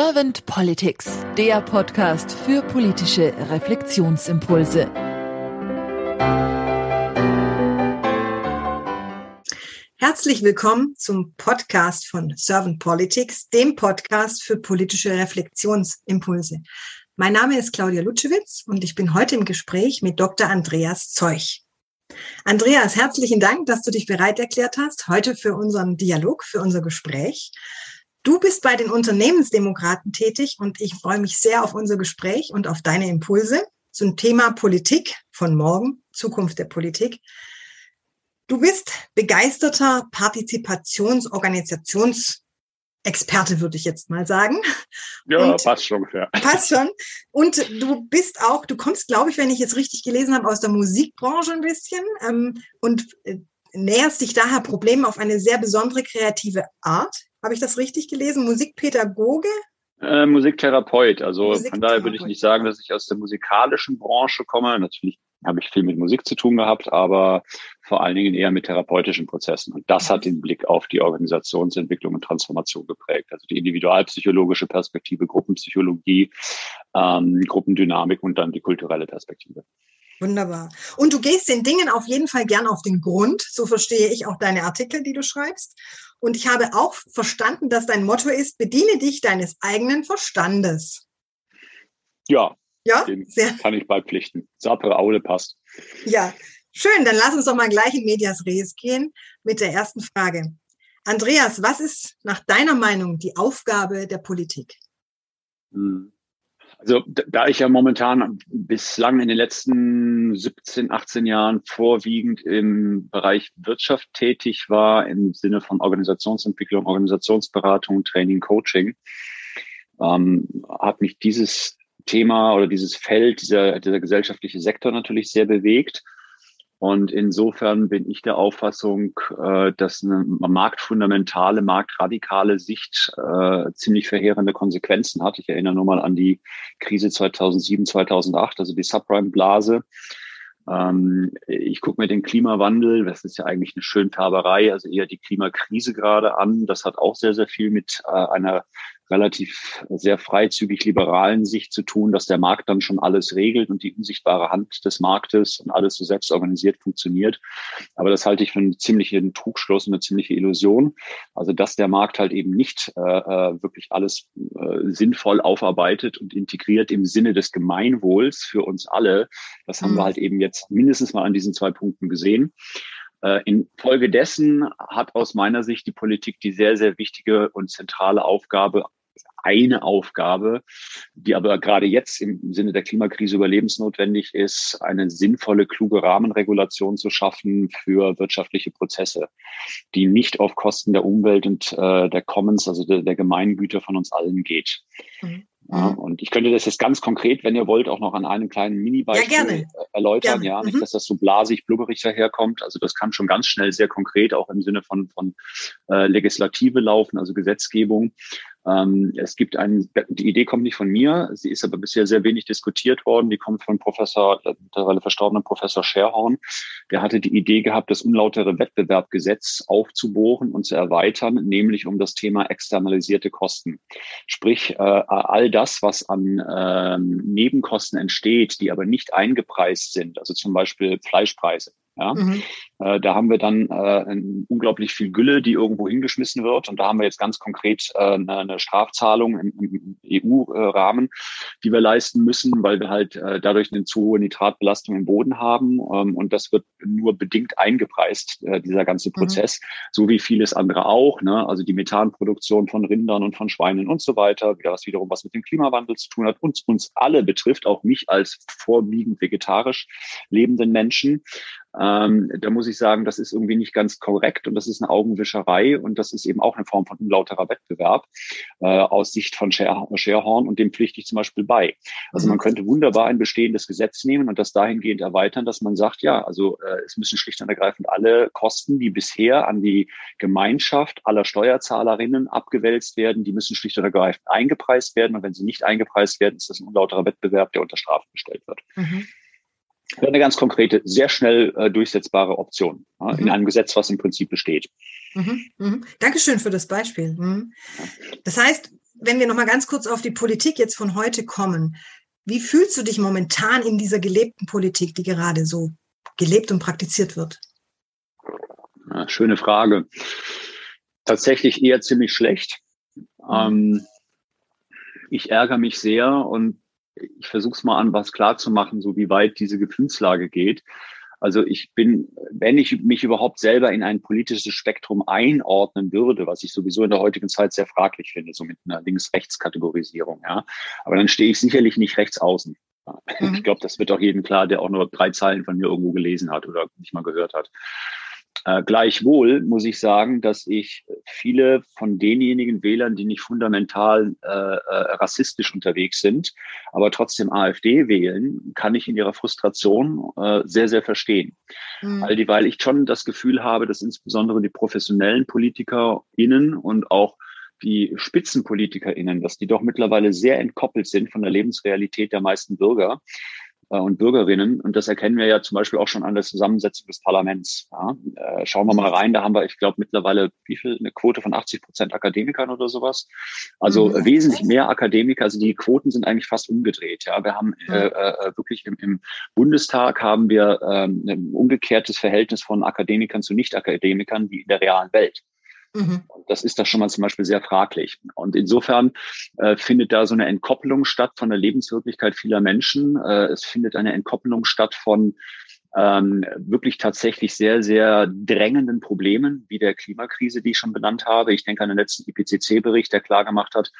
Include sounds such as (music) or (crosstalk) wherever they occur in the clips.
Servant Politics, der Podcast für politische Reflexionsimpulse. Herzlich willkommen zum Podcast von Servant Politics, dem Podcast für politische Reflexionsimpulse. Mein Name ist Claudia Lutschewitz und ich bin heute im Gespräch mit Dr. Andreas Zeuch. Andreas, herzlichen Dank, dass du dich bereit erklärt hast, heute für unseren Dialog, für unser Gespräch. Du bist bei den Unternehmensdemokraten tätig und ich freue mich sehr auf unser Gespräch und auf deine Impulse zum Thema Politik von morgen, Zukunft der Politik. Du bist begeisterter Partizipationsorganisations Experte, würde ich jetzt mal sagen. Ja, und passt schon. Ja. Passt schon. Und du bist auch, du kommst, glaube ich, wenn ich jetzt richtig gelesen habe, aus der Musikbranche ein bisschen ähm, und äh, näherst dich daher Problemen auf eine sehr besondere kreative Art. Habe ich das richtig gelesen? Musikpädagoge? Äh, Musiktherapeut. Also Musiktherapeut. von daher würde ich nicht sagen, dass ich aus der musikalischen Branche komme. Natürlich habe ich viel mit Musik zu tun gehabt, aber vor allen Dingen eher mit therapeutischen Prozessen. Und das hat den Blick auf die Organisationsentwicklung und Transformation geprägt. Also die individualpsychologische Perspektive, Gruppenpsychologie, ähm, Gruppendynamik und dann die kulturelle Perspektive. Wunderbar. Und du gehst den Dingen auf jeden Fall gern auf den Grund. So verstehe ich auch deine Artikel, die du schreibst. Und ich habe auch verstanden, dass dein Motto ist, bediene dich deines eigenen Verstandes. Ja, ja, sehr. kann ich beipflichten. Sapere Aule passt. Ja, schön. Dann lass uns doch mal gleich in Medias Res gehen mit der ersten Frage. Andreas, was ist nach deiner Meinung die Aufgabe der Politik? Hm. Also da ich ja momentan bislang in den letzten 17, 18 Jahren vorwiegend im Bereich Wirtschaft tätig war, im Sinne von Organisationsentwicklung, Organisationsberatung, Training, Coaching, ähm, hat mich dieses Thema oder dieses Feld, dieser, dieser gesellschaftliche Sektor natürlich sehr bewegt. Und insofern bin ich der Auffassung, äh, dass eine marktfundamentale, marktradikale Sicht äh, ziemlich verheerende Konsequenzen hat. Ich erinnere nur mal an die Krise 2007, 2008, also die Subprime-Blase. Ähm, ich gucke mir den Klimawandel, das ist ja eigentlich eine Schönfärberei, also eher die Klimakrise gerade an. Das hat auch sehr, sehr viel mit äh, einer relativ sehr freizügig liberalen Sicht zu tun, dass der Markt dann schon alles regelt und die unsichtbare Hand des Marktes und alles so selbst organisiert funktioniert. Aber das halte ich für einen ziemlichen Trugschluss und eine ziemliche Illusion. Also dass der Markt halt eben nicht äh, äh, wirklich alles äh, sinnvoll aufarbeitet und integriert im Sinne des Gemeinwohls für uns alle. Das haben mhm. wir halt eben jetzt mindestens mal an diesen zwei Punkten gesehen. Äh, Infolgedessen hat aus meiner Sicht die Politik die sehr, sehr wichtige und zentrale Aufgabe, eine Aufgabe, die aber gerade jetzt im Sinne der Klimakrise überlebensnotwendig ist, eine sinnvolle, kluge Rahmenregulation zu schaffen für wirtschaftliche Prozesse, die nicht auf Kosten der Umwelt und äh, der Commons, also der, der Gemeingüter von uns allen geht. Mhm. Ja, mhm. und ich könnte das jetzt ganz konkret, wenn ihr wollt, auch noch an einem kleinen Mini-Beispiel ja, erläutern. Gerne. Ja, nicht, mhm. dass das so blasig, blubberig daherkommt. Also das kann schon ganz schnell sehr konkret auch im Sinne von, von äh, Legislative laufen, also Gesetzgebung. Ähm, es gibt einen, die Idee kommt nicht von mir, sie ist aber bisher sehr wenig diskutiert worden. Die kommt von Professor, mittlerweile verstorbenen Professor Scherhorn. Der hatte die Idee gehabt, das unlautere Wettbewerbgesetz aufzubohren und zu erweitern, nämlich um das Thema externalisierte Kosten. Sprich, äh, all das, was an ähm, Nebenkosten entsteht, die aber nicht eingepreist sind, also zum Beispiel Fleischpreise. Ja? Mhm. Äh, da haben wir dann äh, unglaublich viel Gülle, die irgendwo hingeschmissen wird. Und da haben wir jetzt ganz konkret äh, eine, eine Strafzahlung im, im EU-Rahmen, die wir leisten müssen, weil wir halt äh, dadurch eine zu hohe Nitratbelastung im Boden haben. Ähm, und das wird nur bedingt eingepreist, äh, dieser ganze mhm. Prozess, mhm. so wie vieles andere auch. Ne? Also die Methanproduktion von Rindern und von Schweinen und so weiter, was wiederum was mit dem Klimawandel zu tun hat, uns, uns alle betrifft, auch mich als vorwiegend vegetarisch lebenden Menschen. Ähm, da muss ich sagen, das ist irgendwie nicht ganz korrekt und das ist eine Augenwischerei und das ist eben auch eine Form von unlauterer Wettbewerb äh, aus Sicht von Scherhorn und dem pflichte ich zum Beispiel bei. Also mhm. man könnte wunderbar ein bestehendes Gesetz nehmen und das dahingehend erweitern, dass man sagt, ja, also äh, es müssen schlicht und ergreifend alle Kosten, die bisher an die Gemeinschaft aller Steuerzahlerinnen abgewälzt werden, die müssen schlicht und ergreifend eingepreist werden und wenn sie nicht eingepreist werden, ist das ein unlauterer Wettbewerb, der unter Strafe gestellt wird. Mhm wäre eine ganz konkrete, sehr schnell äh, durchsetzbare Option ja, mhm. in einem Gesetz, was im Prinzip besteht. Mhm. Mhm. Dankeschön für das Beispiel. Mhm. Das heißt, wenn wir noch mal ganz kurz auf die Politik jetzt von heute kommen, wie fühlst du dich momentan in dieser gelebten Politik, die gerade so gelebt und praktiziert wird? Ja, schöne Frage. Tatsächlich eher ziemlich schlecht. Ähm, ich ärgere mich sehr und ich versuche es mal an, was klar zu machen, so wie weit diese Gefühlslage geht. Also ich bin, wenn ich mich überhaupt selber in ein politisches Spektrum einordnen würde, was ich sowieso in der heutigen Zeit sehr fraglich finde, so mit einer Links-Rechts-Kategorisierung, ja. Aber dann stehe ich sicherlich nicht rechts außen. Mhm. Ich glaube, das wird auch jedem klar, der auch nur drei Zeilen von mir irgendwo gelesen hat oder nicht mal gehört hat. Äh, gleichwohl muss ich sagen, dass ich viele von denjenigen Wählern, die nicht fundamental äh, äh, rassistisch unterwegs sind, aber trotzdem AfD wählen, kann ich in ihrer Frustration äh, sehr, sehr verstehen. Mhm. All die, weil ich schon das Gefühl habe, dass insbesondere die professionellen PolitikerInnen und auch die SpitzenpolitikerInnen, dass die doch mittlerweile sehr entkoppelt sind von der Lebensrealität der meisten Bürger und Bürgerinnen. Und das erkennen wir ja zum Beispiel auch schon an der Zusammensetzung des Parlaments. Ja, äh, schauen wir mal rein, da haben wir, ich glaube, mittlerweile wie viel, eine Quote von 80 Prozent Akademikern oder sowas. Also mhm. wesentlich mehr Akademiker. Also die Quoten sind eigentlich fast umgedreht. Ja, wir haben äh, äh, wirklich im, im Bundestag haben wir ähm, ein umgekehrtes Verhältnis von Akademikern zu Nicht-Akademikern wie in der realen Welt. Mhm. Das ist da schon mal zum Beispiel sehr fraglich. Und insofern äh, findet da so eine Entkopplung statt von der Lebenswirklichkeit vieler Menschen. Äh, es findet eine Entkopplung statt von ähm, wirklich tatsächlich sehr, sehr drängenden Problemen wie der Klimakrise, die ich schon benannt habe. Ich denke an den letzten IPCC-Bericht, der klar gemacht hat,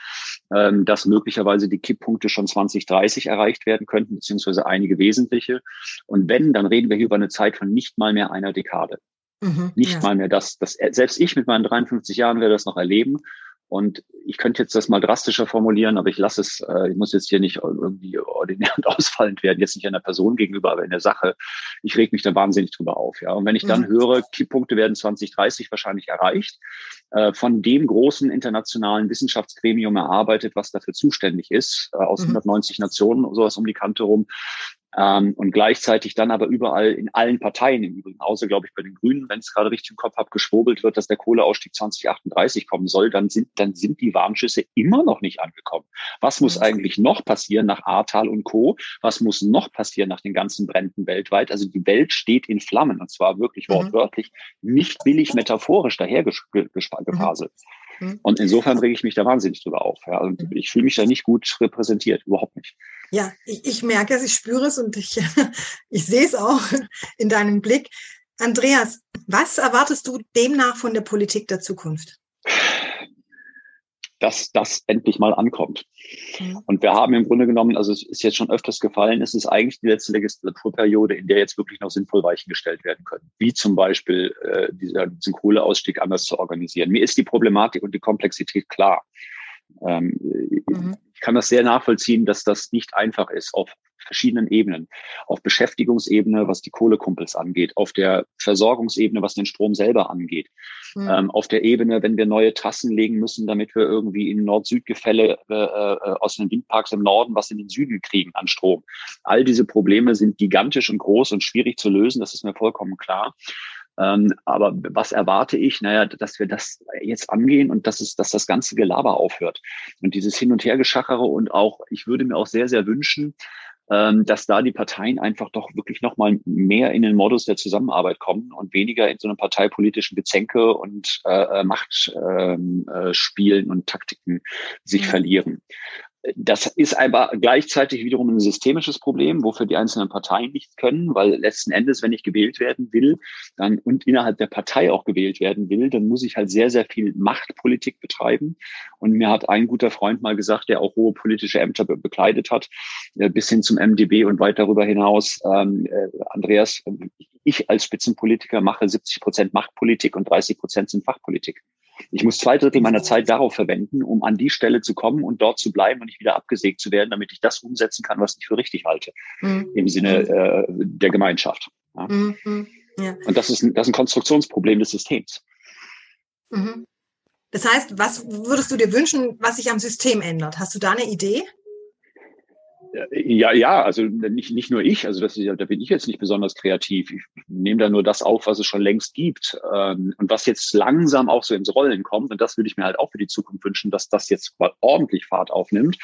ähm, dass möglicherweise die Kipppunkte schon 2030 erreicht werden könnten, beziehungsweise einige wesentliche. Und wenn, dann reden wir hier über eine Zeit von nicht mal mehr einer Dekade. Mhm, nicht ja. mal mehr das, das. Selbst ich mit meinen 53 Jahren werde das noch erleben. Und ich könnte jetzt das mal drastischer formulieren, aber ich lasse es, äh, ich muss jetzt hier nicht irgendwie ordinär (laughs) und ausfallend werden, jetzt nicht einer Person gegenüber, aber in der Sache. Ich reg mich da wahnsinnig drüber auf. Ja. Und wenn ich dann mhm. höre, Kipppunkte werden 2030 wahrscheinlich erreicht, äh, von dem großen internationalen Wissenschaftsgremium erarbeitet, was dafür zuständig ist, äh, aus mhm. 190 Nationen, sowas um die Kante rum, ähm, und gleichzeitig dann aber überall in allen Parteien im Übrigen, außer glaube ich bei den Grünen, wenn es gerade richtig im Kopf habe, geschwurbelt wird, dass der Kohleausstieg 2038 kommen soll, dann sind, dann sind die Warnschüsse immer noch nicht angekommen. Was muss eigentlich noch passieren nach Ahrtal und Co.? Was muss noch passieren nach den ganzen Bränden weltweit? Also die Welt steht in Flammen und zwar wirklich mhm. wortwörtlich, nicht billig metaphorisch dahergefaselt. Mhm. Und insofern rege ich mich da wahnsinnig drüber auf. Ja. Und mhm. ich fühle mich da nicht gut repräsentiert, überhaupt nicht. Ja, ich, ich merke es, ich spüre es und ich, (laughs) ich sehe es auch (laughs) in deinem Blick. Andreas, was erwartest du demnach von der Politik der Zukunft? dass das endlich mal ankommt. Mhm. Und wir haben im Grunde genommen, also es ist jetzt schon öfters gefallen, es ist eigentlich die letzte Legislaturperiode, in der jetzt wirklich noch sinnvoll Weichen gestellt werden können. Wie zum Beispiel äh, dieser, diesen Kohleausstieg anders zu organisieren. Mir ist die Problematik und die Komplexität klar. Ähm, mhm. Ich kann das sehr nachvollziehen, dass das nicht einfach ist auf verschiedenen Ebenen. Auf Beschäftigungsebene, was die Kohlekumpels angeht, auf der Versorgungsebene, was den Strom selber angeht, mhm. ähm, auf der Ebene, wenn wir neue Trassen legen müssen, damit wir irgendwie in Nord-Süd-Gefälle äh, äh, aus den Windparks im Norden was in den Süden kriegen an Strom. All diese Probleme sind gigantisch und groß und schwierig zu lösen, das ist mir vollkommen klar. Ähm, aber was erwarte ich? Naja, dass wir das jetzt angehen und dass es, dass das ganze Gelaber aufhört. Und dieses Hin- und Hergeschachere und auch, ich würde mir auch sehr, sehr wünschen, ähm, dass da die Parteien einfach doch wirklich nochmal mehr in den Modus der Zusammenarbeit kommen und weniger in so einem parteipolitischen Gezänke und äh, äh Machtspielen ähm, äh, und Taktiken sich verlieren. Das ist aber gleichzeitig wiederum ein systemisches Problem, wofür die einzelnen Parteien nichts können, weil letzten Endes, wenn ich gewählt werden will, dann und innerhalb der Partei auch gewählt werden will, dann muss ich halt sehr, sehr viel Machtpolitik betreiben. Und mir hat ein guter Freund mal gesagt, der auch hohe politische Ämter be bekleidet hat, äh, bis hin zum MDB und weit darüber hinaus, ähm, äh, Andreas, ich als Spitzenpolitiker mache 70 Prozent Machtpolitik und 30 Prozent sind Fachpolitik. Ich muss zwei Drittel meiner Zeit darauf verwenden, um an die Stelle zu kommen und dort zu bleiben und nicht wieder abgesägt zu werden, damit ich das umsetzen kann, was ich für richtig halte, mhm. im Sinne äh, der Gemeinschaft. Ja. Mhm. Ja. Und das ist, ein, das ist ein Konstruktionsproblem des Systems. Mhm. Das heißt, was würdest du dir wünschen, was sich am System ändert? Hast du da eine Idee? Ja, ja, also nicht, nicht nur ich, also das ist, da bin ich jetzt nicht besonders kreativ. Ich nehme da nur das auf, was es schon längst gibt ähm, und was jetzt langsam auch so ins Rollen kommt. Und das würde ich mir halt auch für die Zukunft wünschen, dass das jetzt mal ordentlich Fahrt aufnimmt.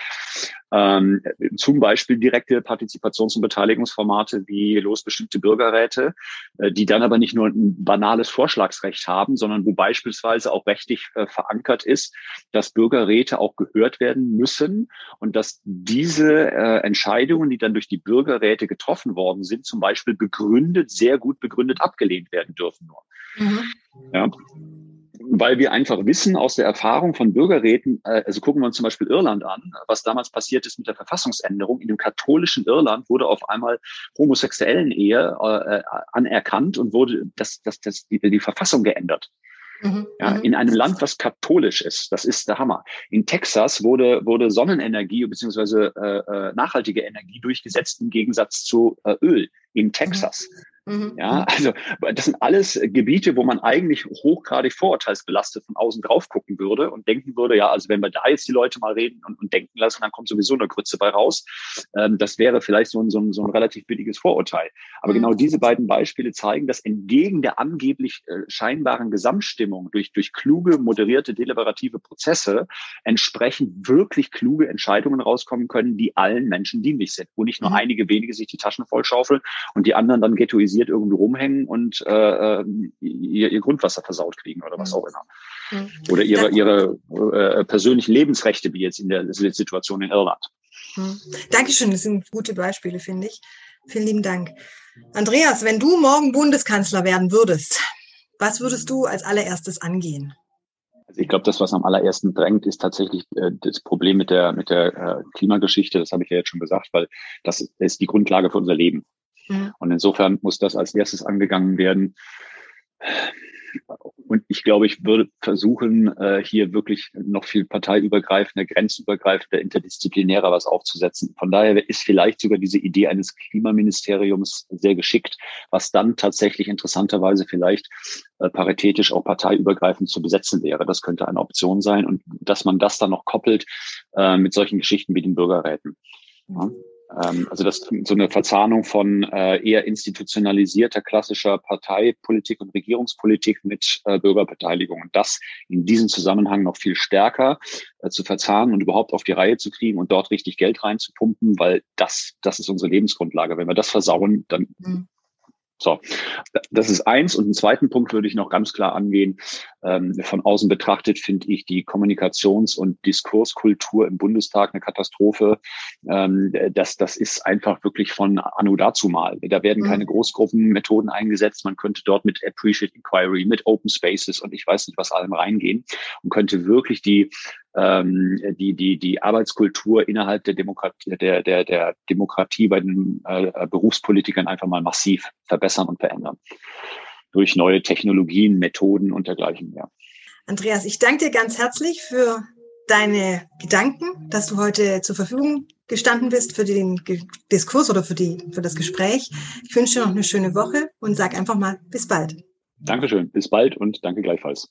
Ähm, zum Beispiel direkte Partizipations- und Beteiligungsformate wie losbestimmte Bürgerräte, äh, die dann aber nicht nur ein banales Vorschlagsrecht haben, sondern wo beispielsweise auch rechtlich äh, verankert ist, dass Bürgerräte auch gehört werden müssen und dass diese äh, Entscheidungen, die dann durch die Bürgerräte getroffen worden sind, zum Beispiel begründet, sehr gut begründet abgelehnt werden dürfen nur. Mhm. Ja weil wir einfach wissen aus der Erfahrung von Bürgerräten, äh, also gucken wir uns zum Beispiel Irland an, was damals passiert ist mit der Verfassungsänderung. In dem katholischen Irland wurde auf einmal homosexuellen Ehe äh, anerkannt und wurde das, das, das, die, die Verfassung geändert. Mhm, ja, mhm. in einem Land, was katholisch ist. Das ist der Hammer. In Texas wurde, wurde Sonnenenergie bzw. Äh, äh, nachhaltige Energie durchgesetzt im Gegensatz zu äh, Öl in Texas. Mhm. Mhm. Ja, mhm. also das sind alles Gebiete, wo man eigentlich hochgradig vorurteilsbelastet von außen drauf gucken würde und denken würde, ja, also wenn wir da jetzt die Leute mal reden und, und denken lassen, dann kommt sowieso eine Grütze bei raus. Ähm, das wäre vielleicht so ein, so, ein, so ein relativ billiges Vorurteil. Aber mhm. genau diese beiden Beispiele zeigen, dass entgegen der angeblich äh, scheinbaren Gesamtstimmung durch, durch kluge, moderierte, deliberative Prozesse entsprechend wirklich kluge Entscheidungen rauskommen können, die allen Menschen dienlich sind, wo nicht nur mhm. einige wenige sich die Taschen vollschaufeln und die anderen dann ghettoisieren alkoholisiert irgendwie rumhängen und äh, äh, ihr, ihr Grundwasser versaut kriegen oder was mhm. auch immer. Mhm. Oder ihre, ihre äh, persönlichen Lebensrechte, wie jetzt in der Situation in Irland. Mhm. Dankeschön, das sind gute Beispiele, finde ich. Vielen lieben Dank. Andreas, wenn du morgen Bundeskanzler werden würdest, was würdest du als allererstes angehen? Also ich glaube, das, was am allerersten drängt, ist tatsächlich äh, das Problem mit der, mit der äh, Klimageschichte. Das habe ich ja jetzt schon gesagt, weil das ist die Grundlage für unser Leben. Und insofern muss das als erstes angegangen werden. Und ich glaube, ich würde versuchen, äh, hier wirklich noch viel parteiübergreifender, grenzübergreifender, interdisziplinärer was aufzusetzen. Von daher ist vielleicht sogar diese Idee eines Klimaministeriums sehr geschickt, was dann tatsächlich interessanterweise vielleicht äh, paritätisch auch parteiübergreifend zu besetzen wäre. Das könnte eine Option sein und dass man das dann noch koppelt äh, mit solchen Geschichten wie den Bürgerräten. Ja. Ähm, also das so eine Verzahnung von äh, eher institutionalisierter klassischer Parteipolitik und Regierungspolitik mit äh, Bürgerbeteiligung und das in diesem Zusammenhang noch viel stärker äh, zu verzahnen und überhaupt auf die Reihe zu kriegen und dort richtig Geld reinzupumpen, weil das das ist unsere Lebensgrundlage. Wenn wir das versauen, dann mhm. So, das ist eins. Und einen zweiten Punkt würde ich noch ganz klar angehen. Ähm, von außen betrachtet finde ich die Kommunikations- und Diskurskultur im Bundestag eine Katastrophe. Ähm, das, das ist einfach wirklich von anno dazu mal. Da werden mhm. keine Großgruppenmethoden eingesetzt. Man könnte dort mit Appreciate Inquiry, mit Open Spaces und ich weiß nicht was allem reingehen und könnte wirklich die ähm, die, die, die Arbeitskultur innerhalb der Demokratie, der, der, der Demokratie bei den äh, Berufspolitikern einfach mal massiv verbessern und verändern. Durch neue Technologien, Methoden und dergleichen mehr. Andreas, ich danke dir ganz herzlich für deine Gedanken, dass du heute zur Verfügung gestanden bist für den Diskurs oder für, die, für das Gespräch. Ich wünsche dir noch eine schöne Woche und sag einfach mal bis bald. Dankeschön, bis bald und danke gleichfalls.